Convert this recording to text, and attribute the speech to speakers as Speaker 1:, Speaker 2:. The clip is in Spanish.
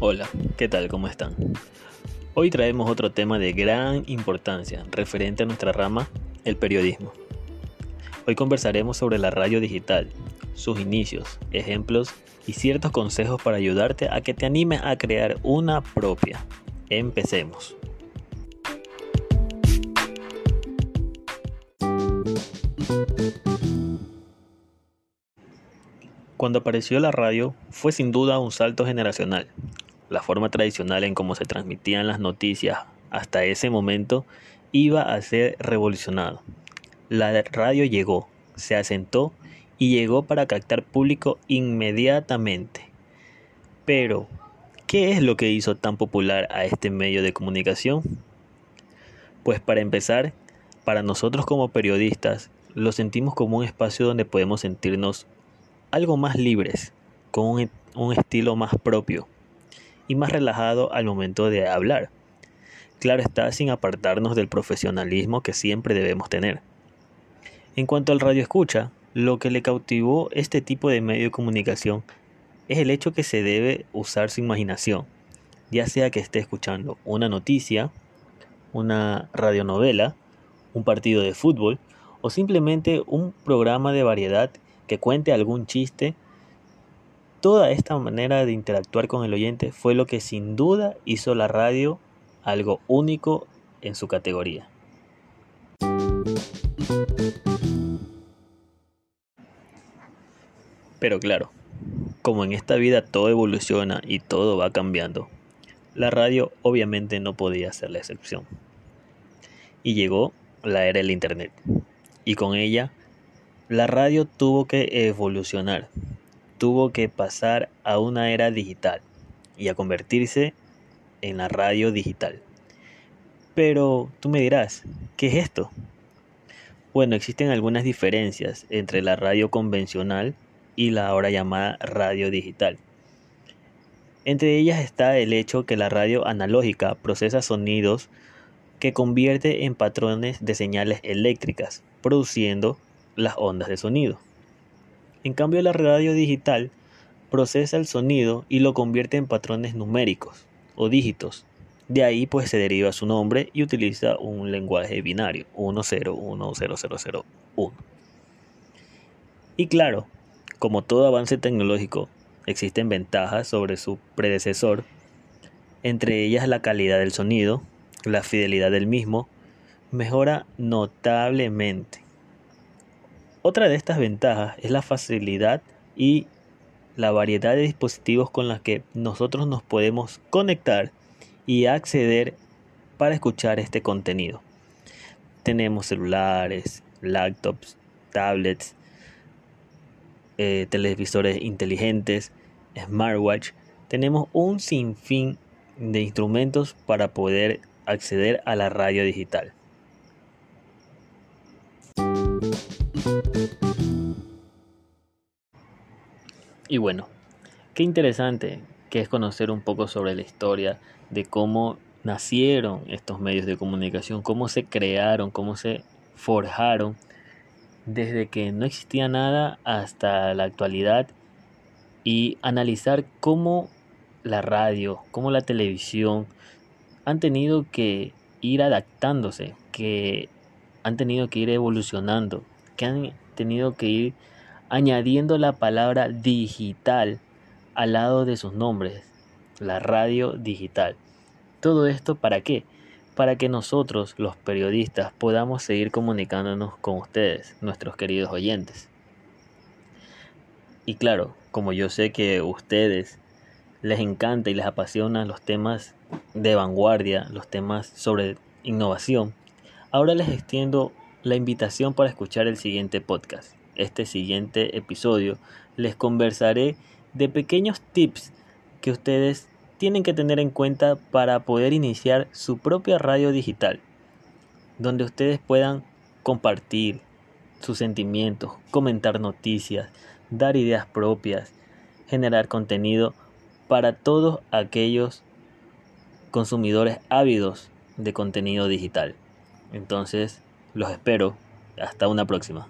Speaker 1: Hola, ¿qué tal? ¿Cómo están? Hoy traemos otro tema de gran importancia referente a nuestra rama, el periodismo. Hoy conversaremos sobre la radio digital, sus inicios, ejemplos y ciertos consejos para ayudarte a que te animes a crear una propia. Empecemos. Cuando apareció la radio fue sin duda un salto generacional. La forma tradicional en cómo se transmitían las noticias hasta ese momento iba a ser revolucionado. La radio llegó, se asentó y llegó para captar público inmediatamente. Pero, ¿qué es lo que hizo tan popular a este medio de comunicación? Pues para empezar, para nosotros como periodistas, lo sentimos como un espacio donde podemos sentirnos algo más libres, con un, estilo más propio y más relajado al momento de hablar. Claro está, sin apartarnos del profesionalismo que siempre debemos tener. En cuanto al radio escucha, lo que le cautivó este tipo de medio de comunicación es el hecho que se debe usar su imaginación, ya sea que esté escuchando una noticia, una radionovela, un partido de fútbol o simplemente un programa de variedad que cuente algún chiste. Toda esta manera de interactuar con el oyente fue lo que sin duda hizo la radio algo único en su categoría. Pero claro, como en esta vida todo evoluciona y todo va cambiando, la radio obviamente no podía ser la excepción. Y llegó la era del Internet. Y con ella la radio tuvo que evolucionar, tuvo que pasar a una era digital y a convertirse en la radio digital. Pero tú me dirás, ¿qué es esto? Bueno, existen algunas diferencias entre la radio convencional y la ahora llamada radio digital. Entre ellas está el hecho que la radio analógica procesa sonidos que convierte en patrones de señales eléctricas, produciendo las ondas de sonido. En cambio, la radio digital procesa el sonido y lo convierte en patrones numéricos o dígitos. De ahí pues se deriva su nombre y utiliza un lenguaje binario 10100001. Y claro, como todo avance tecnológico, existen ventajas sobre su predecesor, entre ellas la calidad del sonido, la fidelidad del mismo, mejora notablemente. Otra de estas ventajas es la facilidad y la variedad de dispositivos con los que nosotros nos podemos conectar y acceder para escuchar este contenido. Tenemos celulares, laptops, tablets, eh, televisores inteligentes, smartwatch. Tenemos un sinfín de instrumentos para poder acceder a la radio digital. Y bueno, qué interesante que es conocer un poco sobre la historia de cómo nacieron estos medios de comunicación, cómo se crearon, cómo se forjaron, desde que no existía nada hasta la actualidad y analizar cómo la radio, cómo la televisión han tenido que ir adaptándose, que han tenido que ir evolucionando, que han tenido que ir añadiendo la palabra digital al lado de sus nombres, la radio digital. ¿Todo esto para qué? Para que nosotros, los periodistas, podamos seguir comunicándonos con ustedes, nuestros queridos oyentes. Y claro, como yo sé que a ustedes les encanta y les apasiona los temas de vanguardia, los temas sobre innovación, ahora les extiendo la invitación para escuchar el siguiente podcast este siguiente episodio les conversaré de pequeños tips que ustedes tienen que tener en cuenta para poder iniciar su propia radio digital, donde ustedes puedan compartir sus sentimientos, comentar noticias, dar ideas propias, generar contenido para todos aquellos consumidores ávidos de contenido digital. Entonces, los espero. Hasta una próxima.